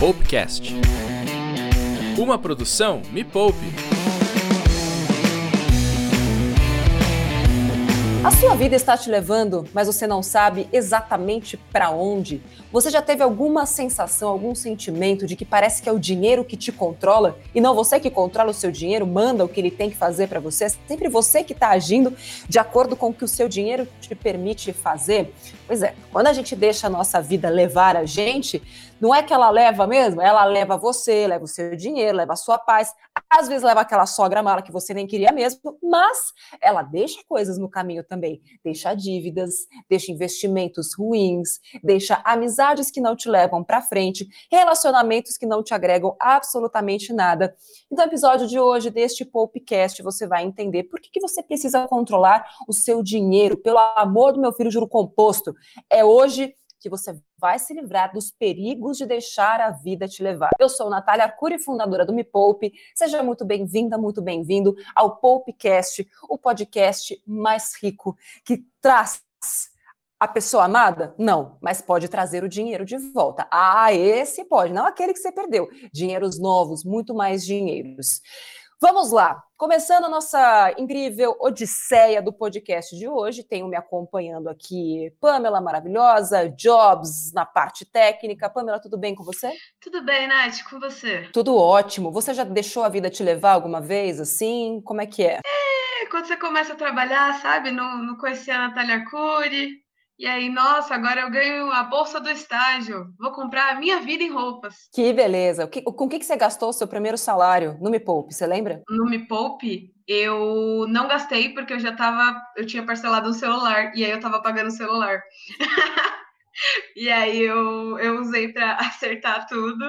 Poupecast. Uma produção Me Poupe. A sua vida está te levando, mas você não sabe exatamente para onde? Você já teve alguma sensação, algum sentimento de que parece que é o dinheiro que te controla e não você que controla o seu dinheiro, manda o que ele tem que fazer para você? É sempre você que está agindo de acordo com o que o seu dinheiro te permite fazer? Pois é, quando a gente deixa a nossa vida levar a gente, não é que ela leva mesmo, ela leva você, leva o seu dinheiro, leva a sua paz, às vezes leva aquela sogra mala que você nem queria mesmo, mas ela deixa coisas no caminho também. Deixa dívidas, deixa investimentos ruins, deixa amizades que não te levam para frente, relacionamentos que não te agregam absolutamente nada. Então, no episódio de hoje deste Popcast, você vai entender por que, que você precisa controlar o seu dinheiro. Pelo amor do meu filho, juro composto. É hoje que você vai se livrar dos perigos de deixar a vida te levar. Eu sou Natália Arcuri, fundadora do Me Poupe. Seja muito bem-vinda, muito bem-vindo ao Poupecast, o podcast mais rico que traz a pessoa amada? Não, mas pode trazer o dinheiro de volta. Ah, esse pode, não aquele que você perdeu. Dinheiros novos, muito mais dinheiros. Vamos lá. Começando a nossa incrível odisseia do podcast de hoje, tenho me acompanhando aqui Pamela maravilhosa, Jobs na parte técnica. Pamela, tudo bem com você? Tudo bem, Nath, com você? Tudo ótimo. Você já deixou a vida te levar alguma vez assim? Como é que é? É, quando você começa a trabalhar, sabe? Não, não conhecia a Natália Arcuri, e aí, nossa, agora eu ganho a bolsa do estágio. Vou comprar a minha vida em roupas. Que beleza. Com o que você gastou o seu primeiro salário no Me Poupe? Você lembra? No Me Poupe, eu não gastei porque eu já tava. Eu tinha parcelado um celular e aí eu tava pagando o celular. e aí eu, eu usei para acertar tudo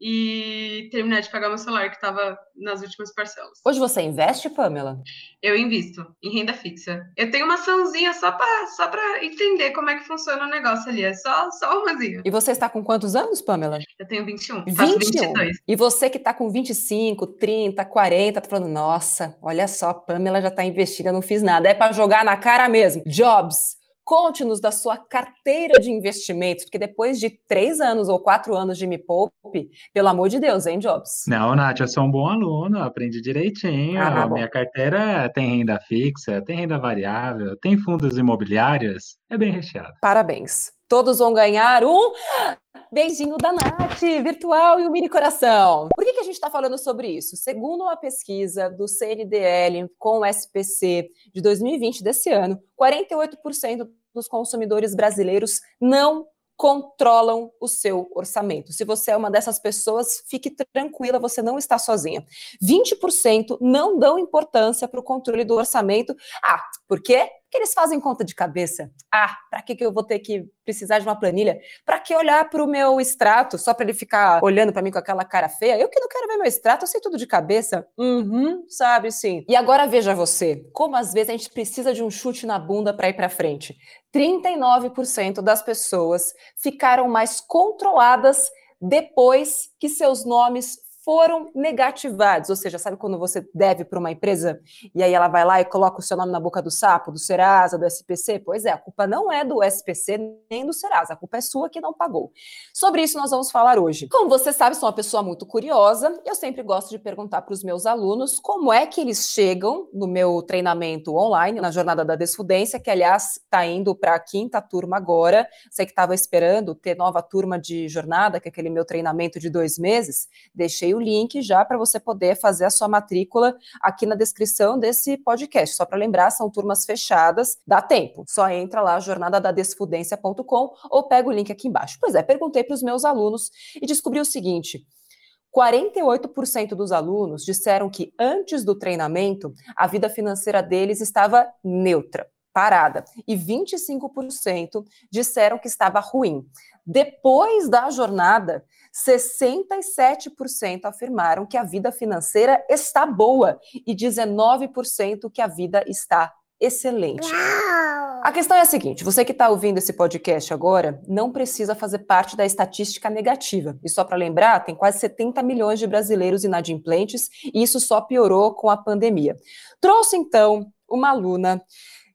e terminar de pagar meu celular, que estava nas últimas parcelas. Hoje você investe, Pamela? Eu invisto em renda fixa. Eu tenho uma açãozinha só para só entender como é que funciona o negócio ali. É só, só umazinha. E você está com quantos anos, Pamela? Eu tenho 21. 21. Faço 22. E você que está com 25, 30, 40, tá falando, nossa, olha só, Pamela já está investida, não fiz nada. É para jogar na cara mesmo. Jobs, Conte-nos da sua carteira de investimentos, porque depois de três anos ou quatro anos de Me Poupe, pelo amor de Deus, hein, Jobs? Não, Nath, eu sou um bom aluno, aprendi direitinho. Ah, minha carteira tem renda fixa, tem renda variável, tem fundos imobiliários, é bem recheado. Parabéns. Todos vão ganhar um beijinho da Nath, virtual e o mini coração. Por que, que a gente está falando sobre isso? Segundo uma pesquisa do CNDL com o SPC de 2020 desse ano, 48% dos consumidores brasileiros não controlam o seu orçamento. Se você é uma dessas pessoas, fique tranquila, você não está sozinha. 20% não dão importância para o controle do orçamento. Ah, por quê? Que eles fazem conta de cabeça. Ah, para que, que eu vou ter que precisar de uma planilha? Para que olhar para o meu extrato só para ele ficar olhando para mim com aquela cara feia? Eu que não quero ver meu extrato, eu sei tudo de cabeça. Uhum, sabe sim. E agora veja você, como às vezes a gente precisa de um chute na bunda para ir para frente. 39% das pessoas ficaram mais controladas depois que seus nomes foram negativados, ou seja, sabe quando você deve para uma empresa e aí ela vai lá e coloca o seu nome na boca do sapo, do Serasa, do SPC? Pois é, a culpa não é do SPC nem do Serasa, a culpa é sua que não pagou. Sobre isso nós vamos falar hoje. Como você sabe, sou uma pessoa muito curiosa, eu sempre gosto de perguntar para os meus alunos como é que eles chegam no meu treinamento online, na jornada da desfudência, que aliás está indo para a quinta turma agora. Sei que estava esperando ter nova turma de jornada, que é aquele meu treinamento de dois meses. Deixei o o link já para você poder fazer a sua matrícula aqui na descrição desse podcast. Só para lembrar, são turmas fechadas, dá tempo. Só entra lá jornadadadesfudência.com ou pega o link aqui embaixo. Pois é, perguntei para os meus alunos e descobri o seguinte: 48% dos alunos disseram que antes do treinamento a vida financeira deles estava neutra, parada, e 25% disseram que estava ruim. Depois da jornada, 67% afirmaram que a vida financeira está boa e 19% que a vida está excelente. A questão é a seguinte: você que está ouvindo esse podcast agora não precisa fazer parte da estatística negativa. E só para lembrar, tem quase 70 milhões de brasileiros inadimplentes e isso só piorou com a pandemia. Trouxe então uma aluna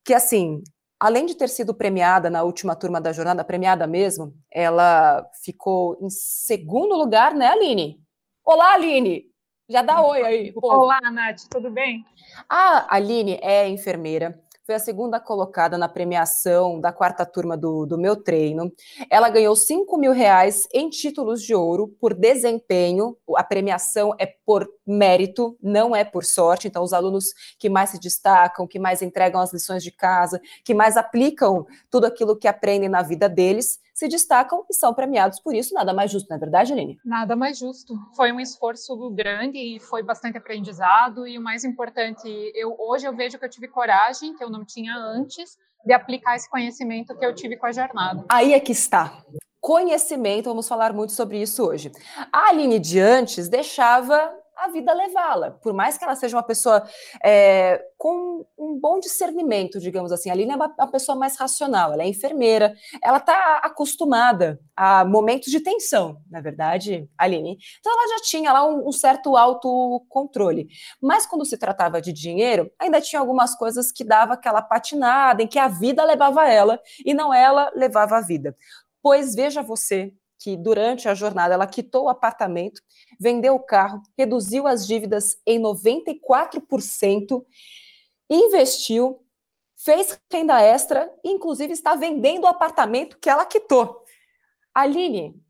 que, assim, Além de ter sido premiada na última turma da jornada, premiada mesmo, ela ficou em segundo lugar, né, Aline? Olá, Aline! Já dá oi aí. Olá, Nath, tudo bem? A Aline é enfermeira, foi a segunda colocada na premiação da quarta turma do, do meu treino. Ela ganhou 5 mil reais em títulos de ouro por desempenho. A premiação é por mérito, não é por sorte. Então, os alunos que mais se destacam, que mais entregam as lições de casa, que mais aplicam tudo aquilo que aprendem na vida deles, se destacam e são premiados por isso. Nada mais justo, não é verdade, Aline? Nada mais justo. Foi um esforço grande e foi bastante aprendizado. E o mais importante, eu hoje eu vejo que eu tive coragem, que eu não tinha antes, de aplicar esse conhecimento que eu tive com a jornada. Aí é que está conhecimento, vamos falar muito sobre isso hoje. A Aline de antes deixava a vida levá-la. Por mais que ela seja uma pessoa é, com um bom discernimento, digamos assim, a Aline é uma, uma pessoa mais racional, ela é enfermeira, ela está acostumada a momentos de tensão, na verdade, Aline. Então ela já tinha lá um, um certo autocontrole. Mas quando se tratava de dinheiro, ainda tinha algumas coisas que dava aquela patinada, em que a vida levava ela e não ela levava a vida. Pois veja você que durante a jornada ela quitou o apartamento, vendeu o carro, reduziu as dívidas em 94%, investiu, fez renda extra inclusive, está vendendo o apartamento que ela quitou. Aline,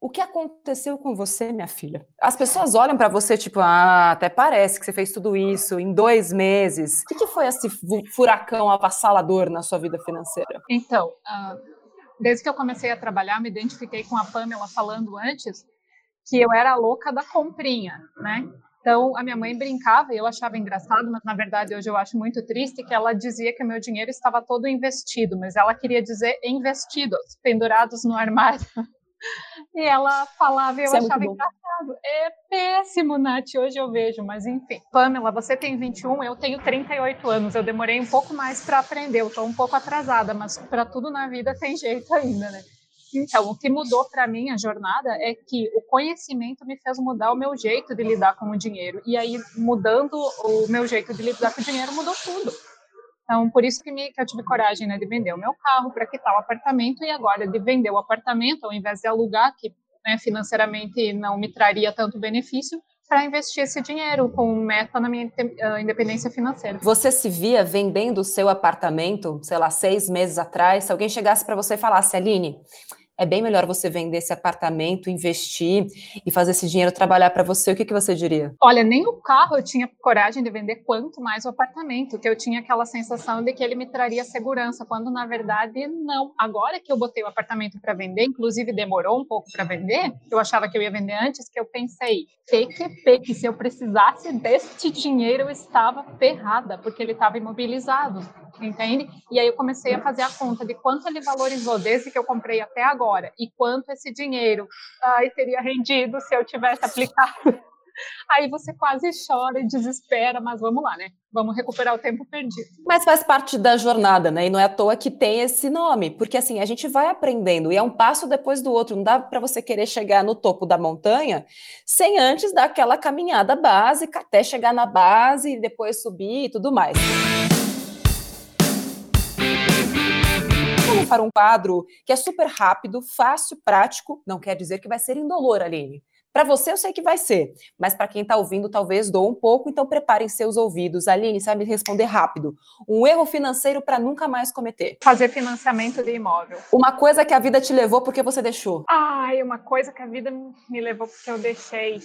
o que aconteceu com você, minha filha? As pessoas olham para você tipo, ah, até parece que você fez tudo isso em dois meses. O que, que foi esse furacão avassalador na sua vida financeira? Então, uh desde que eu comecei a trabalhar, me identifiquei com a Pamela falando antes que eu era a louca da comprinha, né? Então, a minha mãe brincava e eu achava engraçado, mas na verdade hoje eu acho muito triste que ela dizia que meu dinheiro estava todo investido, mas ela queria dizer investidos, pendurados no armário. E ela falava e eu Isso é achava é engraçado. É péssimo, Nath, hoje eu vejo, mas enfim. Pamela, você tem 21, eu tenho 38 anos. Eu demorei um pouco mais para aprender, eu estou um pouco atrasada, mas para tudo na vida tem jeito ainda, né? Então, o que mudou para mim a jornada é que o conhecimento me fez mudar o meu jeito de lidar com o dinheiro. E aí, mudando o meu jeito de lidar com o dinheiro, mudou tudo. Então, por isso que, me, que eu tive coragem né, de vender o meu carro para quitar o apartamento e agora de vender o apartamento ao invés de alugar, que né, financeiramente não me traria tanto benefício, para investir esse dinheiro com meta na minha uh, independência financeira. Você se via vendendo o seu apartamento, sei lá, seis meses atrás, se alguém chegasse para você e falasse, Aline, é bem melhor você vender esse apartamento, investir e fazer esse dinheiro trabalhar para você, o que, que você diria? Olha, nem o carro eu tinha coragem de vender, quanto mais o apartamento, que eu tinha aquela sensação de que ele me traria segurança, quando na verdade não. Agora que eu botei o apartamento para vender, inclusive demorou um pouco para vender, eu achava que eu ia vender antes, que eu pensei, PQP, que se eu precisasse deste dinheiro eu estava ferrada, porque ele estava imobilizado entende? E aí eu comecei a fazer a conta de quanto ele valorizou desde que eu comprei até agora e quanto esse dinheiro ai, teria rendido se eu tivesse aplicado. Aí você quase chora e desespera, mas vamos lá, né? Vamos recuperar o tempo perdido. Mas faz parte da jornada, né? E não é à toa que tem esse nome, porque assim, a gente vai aprendendo e é um passo depois do outro. Não dá para você querer chegar no topo da montanha sem antes dar aquela caminhada básica até chegar na base e depois subir e tudo mais. Para um quadro que é super rápido, fácil, prático. Não quer dizer que vai ser indolor, Aline. Para você eu sei que vai ser, mas para quem está ouvindo talvez dou um pouco, então preparem seus ouvidos. Aline, sabe responder rápido. Um erro financeiro para nunca mais cometer. Fazer financiamento de imóvel. Uma coisa que a vida te levou porque você deixou. Ai, uma coisa que a vida me levou porque eu deixei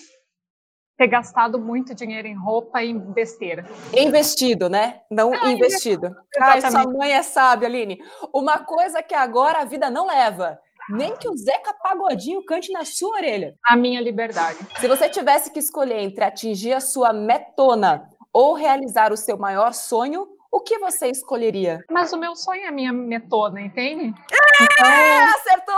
ter gastado muito dinheiro em roupa e em besteira. Investido, né? Não ah, investido. Ai, sua mãe é sábia, Aline. Uma coisa que agora a vida não leva. Nem que o Zeca Pagodinho cante na sua orelha. A minha liberdade. Se você tivesse que escolher entre atingir a sua metona ou realizar o seu maior sonho, o que você escolheria? Mas o meu sonho é a minha metona, entende? É, então... Acertou!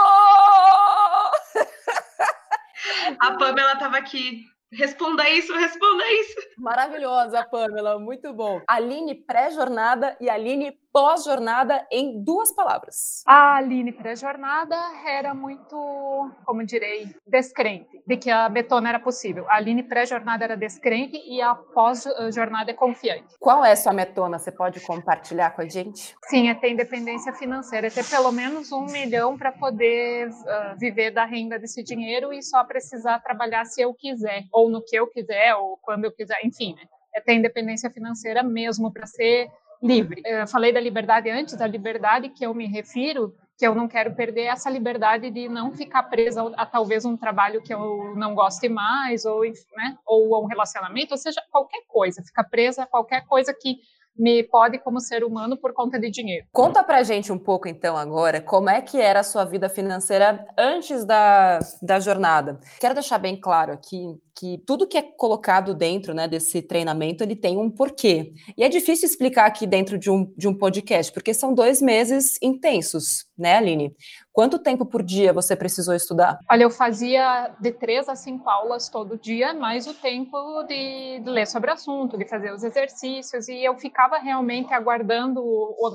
A Pamela estava aqui Responda isso, responda isso. Maravilhosa, Pamela, muito bom. Aline pré-jornada e Aline pós-jornada em duas palavras. A Aline pré-jornada era muito, como direi, descrente de que a Betona era possível. A Aline pré-jornada era descrente e a pós-jornada é confiante. Qual é a sua metona? Você pode compartilhar com a gente? Sim, é ter independência financeira, é ter pelo menos um milhão para poder uh, viver da renda desse dinheiro e só precisar trabalhar se eu quiser, ou no que eu quiser, ou quando eu quiser, enfim, né? É ter independência financeira mesmo para ser livre. Eu falei da liberdade antes, da liberdade que eu me refiro, que eu não quero perder essa liberdade de não ficar presa a, a talvez um trabalho que eu não goste mais, ou, né, ou a um relacionamento, ou seja, qualquer coisa, ficar presa a qualquer coisa que me pode como ser humano por conta de dinheiro. Conta pra gente um pouco então agora como é que era a sua vida financeira antes da, da jornada. Quero deixar bem claro aqui que tudo que é colocado dentro né, desse treinamento ele tem um porquê. E é difícil explicar aqui dentro de um, de um podcast, porque são dois meses intensos, né, Aline? Quanto tempo por dia você precisou estudar? Olha, eu fazia de três a cinco aulas todo dia, mais o tempo de, de ler sobre o assunto, de fazer os exercícios, e eu ficava realmente aguardando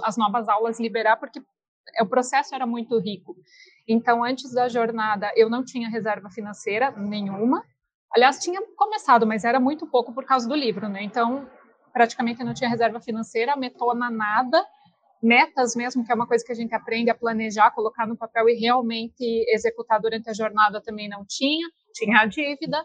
as novas aulas liberar, porque o processo era muito rico. Então, antes da jornada, eu não tinha reserva financeira nenhuma, Aliás, tinha começado, mas era muito pouco por causa do livro, né? Então, praticamente não tinha reserva financeira, metona nada, metas mesmo, que é uma coisa que a gente aprende a planejar, colocar no papel e realmente executar durante a jornada também não tinha. Tinha a dívida,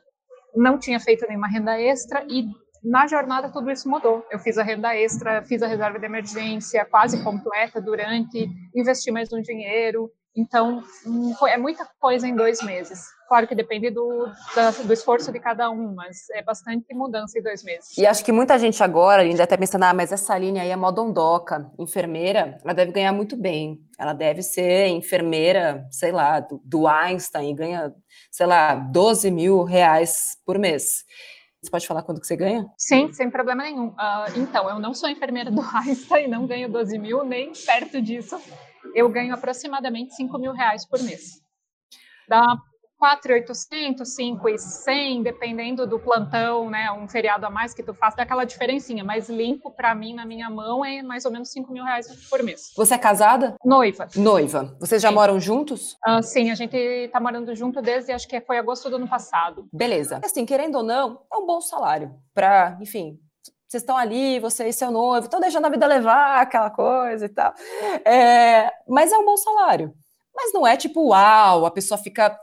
não tinha feito nenhuma renda extra e na jornada tudo isso mudou. Eu fiz a renda extra, fiz a reserva de emergência quase completa durante, investi mais um dinheiro. Então, hum, é muita coisa em dois meses. Claro que depende do, do esforço de cada um, mas é bastante mudança em dois meses. E acho que muita gente agora ainda está pensando, ah, mas essa linha aí é modondoca, enfermeira, ela deve ganhar muito bem. Ela deve ser enfermeira, sei lá, do, do Einstein, ganha, sei lá, 12 mil reais por mês. Você pode falar quanto que você ganha? Sim, sem problema nenhum. Uh, então, eu não sou enfermeira do Einstein, não ganho 12 mil, nem perto disso. Eu ganho aproximadamente 5 mil reais por mês. Dá 4,800, 5,100, dependendo do plantão, né, um feriado a mais que tu faz, dá aquela diferencinha, mas limpo para mim, na minha mão, é mais ou menos 5 mil reais por mês. Você é casada? Noiva. Noiva. Vocês já sim. moram juntos? Uh, sim, a gente tá morando junto desde, acho que foi agosto do ano passado. Beleza. Assim, querendo ou não, é um bom salário para, enfim, vocês estão ali, você e seu noivo, estão deixando a vida levar, aquela coisa e tal. É, mas é um bom salário. Mas não é tipo, uau, a pessoa fica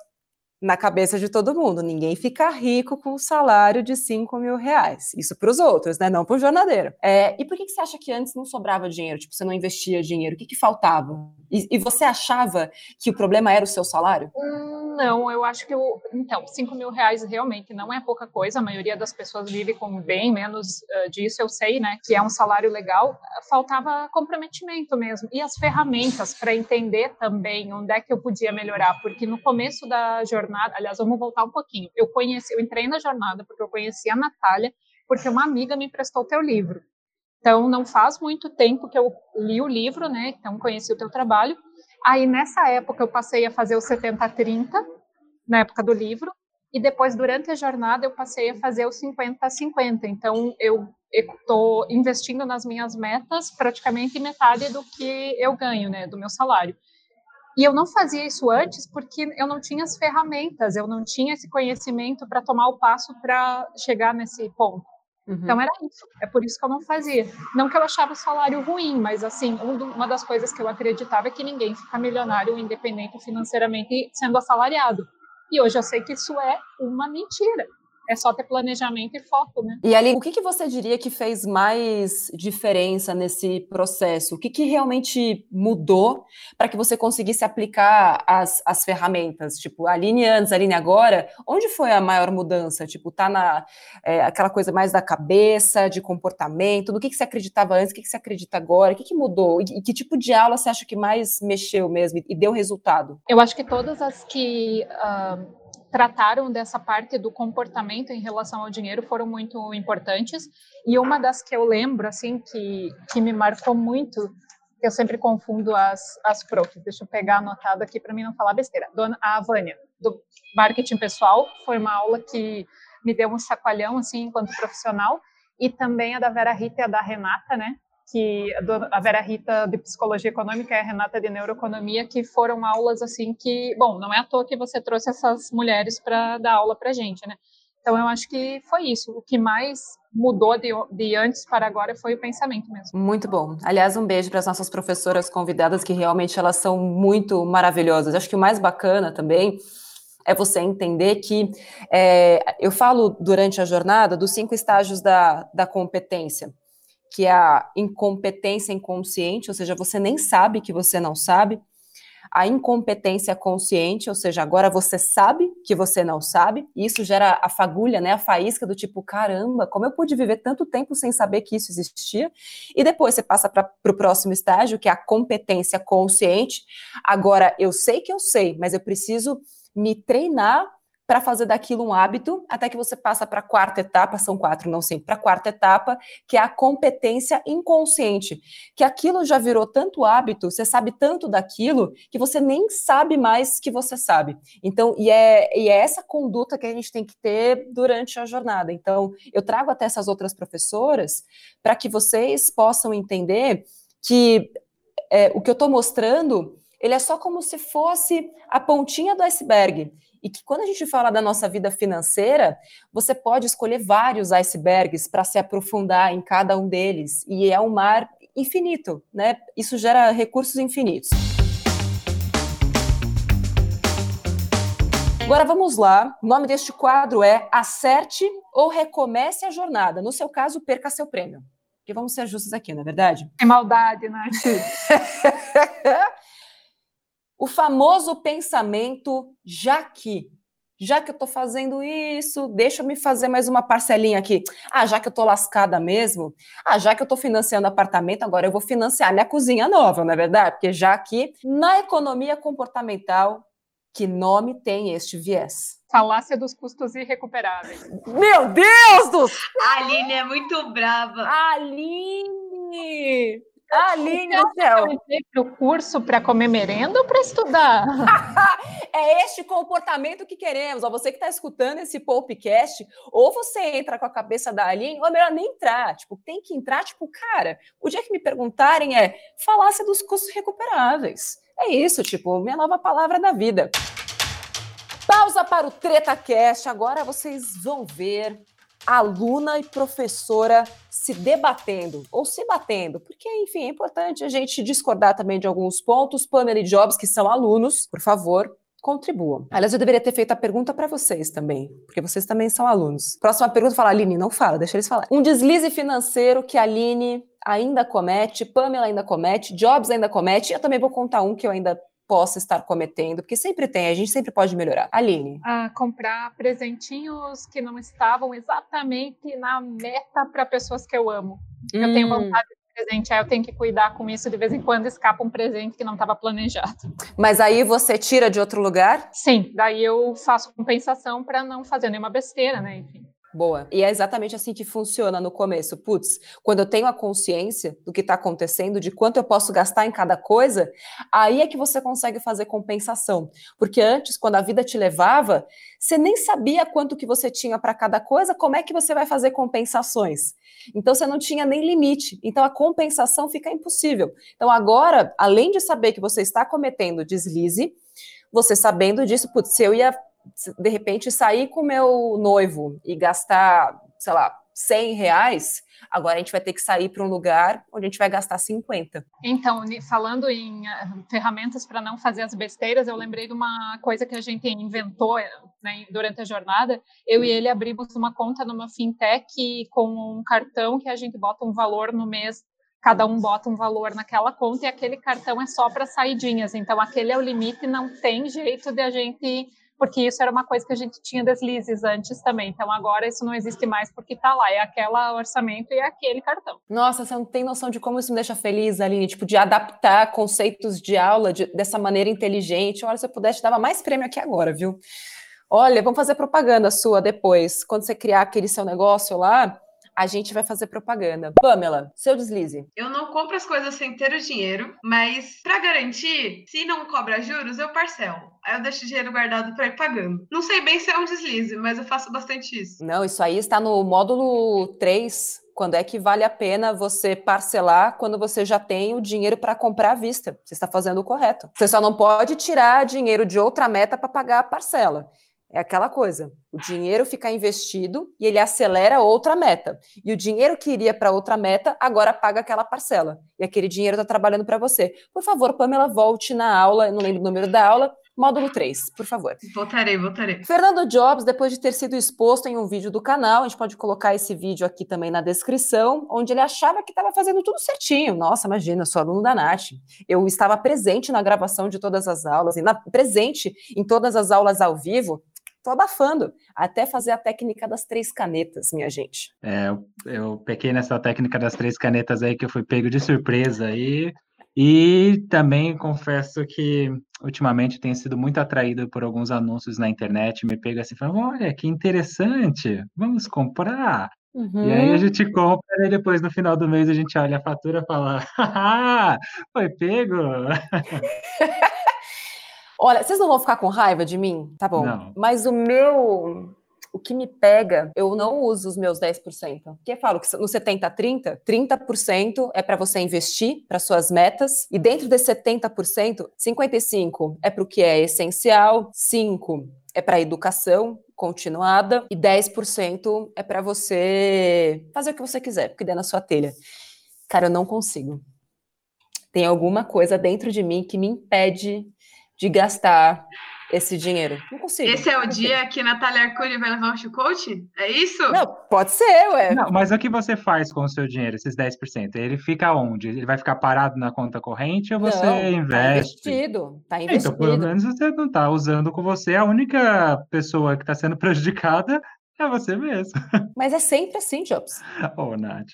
na cabeça de todo mundo. Ninguém fica rico com um salário de 5 mil reais. Isso para os outros, né? Não para o jornadeiro. É, e por que, que você acha que antes não sobrava dinheiro? Tipo, você não investia dinheiro? O que, que faltava? E, e você achava que o problema era o seu salário? Não, eu acho que o. Então, 5 mil reais realmente não é pouca coisa. A maioria das pessoas vive com bem menos uh, disso. Eu sei, né? Que é um salário legal. Faltava comprometimento mesmo. E as ferramentas para entender também onde é que eu podia melhorar. Porque no começo da jornada, aliás, vamos voltar um pouquinho. Eu conheci, eu entrei na jornada porque eu conheci a Natália, porque uma amiga me emprestou o teu livro. Então, não faz muito tempo que eu li o livro, né? Então, conheci o teu trabalho. Aí, nessa época, eu passei a fazer o 70-30, na época do livro. E depois, durante a jornada, eu passei a fazer o 50-50. Então, eu estou investindo nas minhas metas praticamente metade do que eu ganho, né? Do meu salário. E eu não fazia isso antes porque eu não tinha as ferramentas, eu não tinha esse conhecimento para tomar o passo para chegar nesse ponto. Uhum. Então era isso. É por isso que eu não fazia. Não que eu achava o salário ruim, mas assim, uma das coisas que eu acreditava é que ninguém fica milionário independente financeiramente sendo assalariado. E hoje eu sei que isso é uma mentira. É só ter planejamento e foco, né? E ali, o que, que você diria que fez mais diferença nesse processo? O que, que realmente mudou para que você conseguisse aplicar as, as ferramentas? Tipo, a Aline antes, a Aline agora, onde foi a maior mudança? Tipo, tá na é, aquela coisa mais da cabeça, de comportamento, do que, que você acreditava antes, o que, que você acredita agora, o que, que mudou? E, que tipo de aula você acha que mais mexeu mesmo e, e deu resultado? Eu acho que todas as que. Uh trataram dessa parte do comportamento em relação ao dinheiro foram muito importantes. E uma das que eu lembro, assim, que, que me marcou muito, eu sempre confundo as, as profs, deixa eu pegar anotado aqui para mim não falar besteira. Dona, a Vânia, do marketing pessoal, foi uma aula que me deu um chacoalhão, assim, enquanto profissional. E também a da Vera Rita e a da Renata, né? Que a Vera Rita de Psicologia Econômica e a Renata de Neuroeconomia, que foram aulas assim que, bom, não é à toa que você trouxe essas mulheres para dar aula para gente, né? Então eu acho que foi isso. O que mais mudou de, de, antes para agora foi o pensamento mesmo. Muito bom. Aliás, um beijo para as nossas professoras convidadas, que realmente elas são muito maravilhosas. Acho que o mais bacana também é você entender que é, eu falo durante a jornada dos cinco estágios da, da competência que é a incompetência inconsciente, ou seja, você nem sabe que você não sabe, a incompetência consciente, ou seja, agora você sabe que você não sabe, e isso gera a fagulha, né, a faísca do tipo, caramba, como eu pude viver tanto tempo sem saber que isso existia? E depois você passa para o próximo estágio, que é a competência consciente. Agora eu sei que eu sei, mas eu preciso me treinar para fazer daquilo um hábito, até que você passa para a quarta etapa, são quatro, não sempre, para a quarta etapa, que é a competência inconsciente, que aquilo já virou tanto hábito, você sabe tanto daquilo, que você nem sabe mais que você sabe. Então, e é, e é essa conduta que a gente tem que ter durante a jornada. Então, eu trago até essas outras professoras para que vocês possam entender que é, o que eu estou mostrando, ele é só como se fosse a pontinha do iceberg e que quando a gente fala da nossa vida financeira, você pode escolher vários icebergs para se aprofundar em cada um deles, e é um mar infinito, né? Isso gera recursos infinitos. Agora vamos lá. O nome deste quadro é Acerte ou Recomece a Jornada. No seu caso, perca seu prêmio. Porque vamos ser justos aqui, não é verdade? É maldade, Nath. O famoso pensamento já que. Já que eu estou fazendo isso, deixa eu me fazer mais uma parcelinha aqui. Ah, já que eu estou lascada mesmo, ah, já que eu estou financiando apartamento, agora eu vou financiar minha cozinha nova, não é verdade? Porque já que na economia comportamental, que nome tem este viés? Falácia dos custos irrecuperáveis. Meu Deus do céu! A Aline é muito brava. Aline! Aline do céu. Para o curso para comer merenda ou para estudar? é este comportamento que queremos. Ó, você que está escutando esse podcast, ou você entra com a cabeça da Aline, ou é melhor nem entrar. Tipo, tem que entrar, tipo, cara, o dia que me perguntarem é falácia dos custos recuperáveis. É isso, tipo, minha nova palavra da vida. Pausa para o TretaCast. Agora vocês vão ver aluna e professora se debatendo ou se batendo, porque, enfim, é importante a gente discordar também de alguns pontos. Pamela e Jobs, que são alunos, por favor, contribuam. Aliás, eu deveria ter feito a pergunta para vocês também, porque vocês também são alunos. Próxima pergunta, fala, Aline, não fala, deixa eles falar. Um deslize financeiro que a Aline ainda comete, Pamela ainda comete, Jobs ainda comete, eu também vou contar um que eu ainda possa estar cometendo, porque sempre tem, a gente sempre pode melhorar. Aline. Ah, comprar presentinhos que não estavam exatamente na meta para pessoas que eu amo. Hum. Eu tenho hum. vontade de presente, aí eu tenho que cuidar com isso, de vez em quando escapa um presente que não estava planejado. Mas aí você tira de outro lugar? Sim, daí eu faço compensação para não fazer nenhuma besteira, né, enfim. Boa. E é exatamente assim que funciona no começo. Putz, quando eu tenho a consciência do que está acontecendo, de quanto eu posso gastar em cada coisa, aí é que você consegue fazer compensação. Porque antes, quando a vida te levava, você nem sabia quanto que você tinha para cada coisa, como é que você vai fazer compensações? Então você não tinha nem limite. Então a compensação fica impossível. Então agora, além de saber que você está cometendo deslize, você sabendo disso, putz, se eu ia de repente sair com meu noivo e gastar, sei lá, 100 reais, agora a gente vai ter que sair para um lugar onde a gente vai gastar 50. Então, falando em uh, ferramentas para não fazer as besteiras, eu lembrei de uma coisa que a gente inventou né, durante a jornada. Eu e ele abrimos uma conta numa fintech com um cartão que a gente bota um valor no mês cada um bota um valor naquela conta e aquele cartão é só para saidinhas. Então, aquele é o limite, não tem jeito de a gente porque isso era uma coisa que a gente tinha deslizes antes também. Então agora isso não existe mais porque está lá, é aquele orçamento e é aquele cartão. Nossa, você não tem noção de como isso me deixa feliz, Aline, tipo, de adaptar conceitos de aula de, dessa maneira inteligente. Olha, se eu pudesse, dava mais prêmio aqui agora, viu? Olha, vamos fazer propaganda sua depois. Quando você criar aquele seu negócio lá, a gente vai fazer propaganda. Pamela, seu deslize. Eu não compro as coisas sem ter o dinheiro, mas para garantir, se não cobra juros, eu parcelo. Aí eu deixo o dinheiro guardado para ir pagando. Não sei bem se é um deslize, mas eu faço bastante isso. Não, isso aí está no módulo 3 quando é que vale a pena você parcelar quando você já tem o dinheiro para comprar à vista. Você está fazendo o correto. Você só não pode tirar dinheiro de outra meta para pagar a parcela. É aquela coisa. O dinheiro fica investido e ele acelera outra meta. E o dinheiro que iria para outra meta agora paga aquela parcela. E aquele dinheiro está trabalhando para você. Por favor, Pamela, volte na aula, não lembro o número da aula, módulo 3, por favor. Voltarei, voltarei. Fernando Jobs, depois de ter sido exposto em um vídeo do canal, a gente pode colocar esse vídeo aqui também na descrição, onde ele achava que estava fazendo tudo certinho. Nossa, imagina, sou aluno da Nath. Eu estava presente na gravação de todas as aulas, e na, presente em todas as aulas ao vivo. Estou abafando, até fazer a técnica das três canetas, minha gente. É, eu, eu pequei nessa técnica das três canetas aí, que eu fui pego de surpresa aí. E também confesso que ultimamente tenho sido muito atraído por alguns anúncios na internet, me pega assim, falando, olha, que interessante, vamos comprar. Uhum. E aí a uhum. gente compra e depois no final do mês a gente olha a fatura e fala, haha, foi pego. Olha, vocês não vão ficar com raiva de mim? Tá bom. Não. Mas o meu o que me pega, eu não uso os meus 10%. Porque eu falo que no 70 30, 30% é para você investir para suas metas e dentro desse 70%, 55 é para o que é essencial, 5 é para educação continuada e 10% é para você fazer o que você quiser, porque der na sua telha. Cara, eu não consigo. Tem alguma coisa dentro de mim que me impede de gastar esse dinheiro. Não consigo. Esse é o dia que Natália Arcuri vai levar o chicote? É isso? Não, pode ser, ué. Não, mas o que você faz com o seu dinheiro, esses 10%? Ele fica onde? Ele vai ficar parado na conta corrente ou você não, investe? Tá investido. Tá investido. Então, pelo menos você não está usando com você. A única pessoa que está sendo prejudicada é você mesmo. Mas é sempre assim, Jobs. Ô, oh, Nath.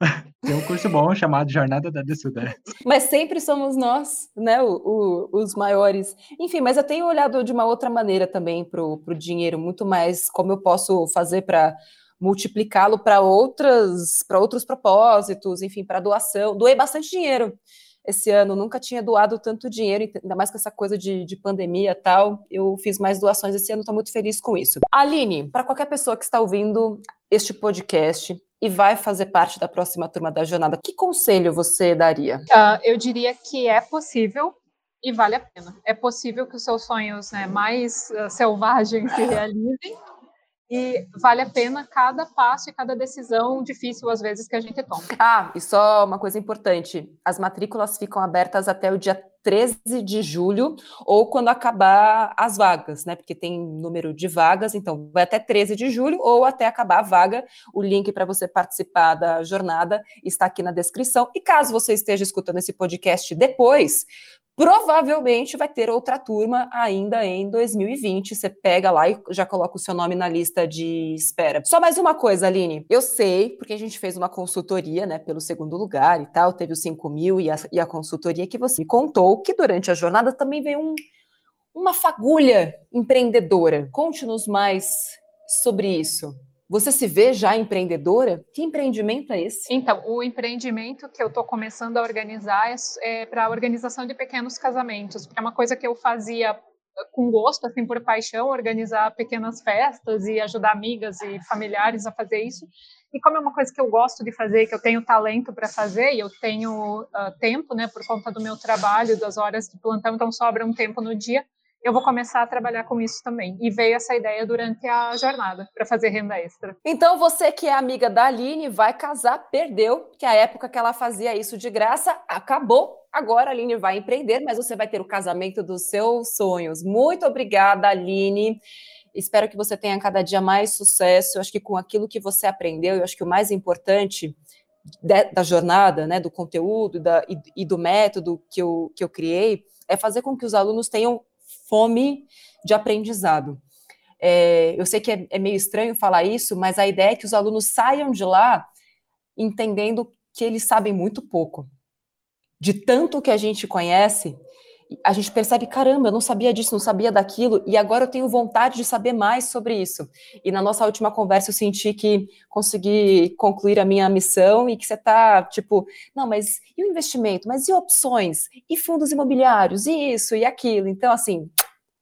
Tem um curso bom chamado Jornada da Decidência. Mas sempre somos nós, né, o, o, os maiores. Enfim, mas eu tenho olhado de uma outra maneira também para o dinheiro, muito mais como eu posso fazer para multiplicá-lo para outras para outros propósitos, enfim, para doação. Doei bastante dinheiro esse ano, nunca tinha doado tanto dinheiro, ainda mais com essa coisa de, de pandemia tal. Eu fiz mais doações esse ano, estou muito feliz com isso. Aline, para qualquer pessoa que está ouvindo este podcast e vai fazer parte da próxima turma da jornada, que conselho você daria? Uh, eu diria que é possível e vale a pena. É possível que os seus sonhos né, mais uh, selvagens se realizem e vale a pena cada passo e cada decisão difícil, às vezes, que a gente toma. Ah, e só uma coisa importante: as matrículas ficam abertas até o dia 13 de julho, ou quando acabar as vagas, né? Porque tem número de vagas, então vai até 13 de julho ou até acabar a vaga. O link para você participar da jornada está aqui na descrição. E caso você esteja escutando esse podcast depois, Provavelmente vai ter outra turma ainda em 2020. Você pega lá e já coloca o seu nome na lista de espera. Só mais uma coisa, Aline. Eu sei, porque a gente fez uma consultoria, né, pelo segundo lugar e tal, teve os 5 mil e a, e a consultoria que você me contou que durante a jornada também veio um, uma fagulha empreendedora. Conte-nos mais sobre isso. Você se vê já empreendedora? Que empreendimento é esse? Então, o empreendimento que eu estou começando a organizar é, é para a organização de pequenos casamentos, porque é uma coisa que eu fazia com gosto, assim, por paixão, organizar pequenas festas e ajudar amigas e familiares a fazer isso. E como é uma coisa que eu gosto de fazer, que eu tenho talento para fazer e eu tenho uh, tempo, né, por conta do meu trabalho, das horas de plantão, então sobra um tempo no dia, eu vou começar a trabalhar com isso também. E veio essa ideia durante a jornada, para fazer renda extra. Então, você que é amiga da Aline, vai casar, perdeu, que a época que ela fazia isso de graça acabou. Agora a Aline vai empreender, mas você vai ter o casamento dos seus sonhos. Muito obrigada, Aline. Espero que você tenha cada dia mais sucesso. Eu acho que com aquilo que você aprendeu, eu acho que o mais importante da jornada, né, do conteúdo da, e, e do método que eu, que eu criei, é fazer com que os alunos tenham fome de aprendizado. É, eu sei que é, é, meio estranho falar isso, mas a ideia é que os alunos saiam de lá entendendo que eles sabem muito pouco. De tanto que a gente conhece a gente percebe, caramba, eu não sabia disso, não sabia daquilo, e agora eu tenho vontade de saber mais sobre isso. E na nossa última conversa eu senti que consegui concluir a minha missão e que você está, tipo, não, mas e o investimento? Mas e opções? E fundos imobiliários? E isso e aquilo? Então, assim,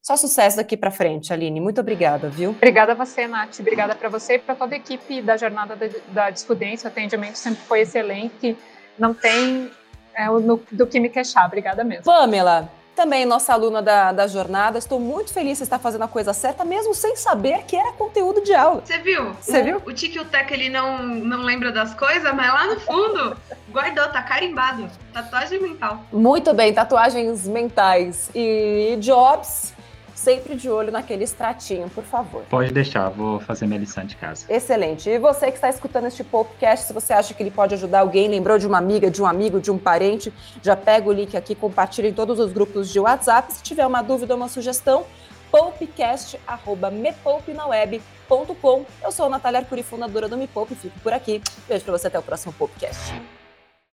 só sucesso daqui para frente, Aline. Muito obrigada, viu? Obrigada a você, Nath. Obrigada para você e para toda a equipe da Jornada da, Discudência. O atendimento sempre foi excelente. Não tem é, no, do que me queixar. Obrigada mesmo. Pamela, também nossa aluna da, da jornada. Estou muito feliz você está fazendo a coisa certa, mesmo sem saber que era conteúdo de aula. Você viu? Você viu? O Tiki o Tec, ele não, não lembra das coisas, mas lá no fundo, guardou, tá carimbado. Tatuagem mental. Muito bem, tatuagens mentais. E Jobs, sempre de olho naquele extratinho, por favor. Pode deixar, vou fazer minha lição de casa. Excelente. E você que está escutando este podcast, se você acha que ele pode ajudar alguém, lembrou de uma amiga, de um amigo, de um parente, já pega o link aqui, compartilha em todos os grupos de WhatsApp. Se tiver uma dúvida ou uma sugestão, poupecast.mepoupinaweb.com. Eu sou a Natália Arcuri, fundadora do Me Poupe, fico por aqui. Beijo para você, até o próximo podcast.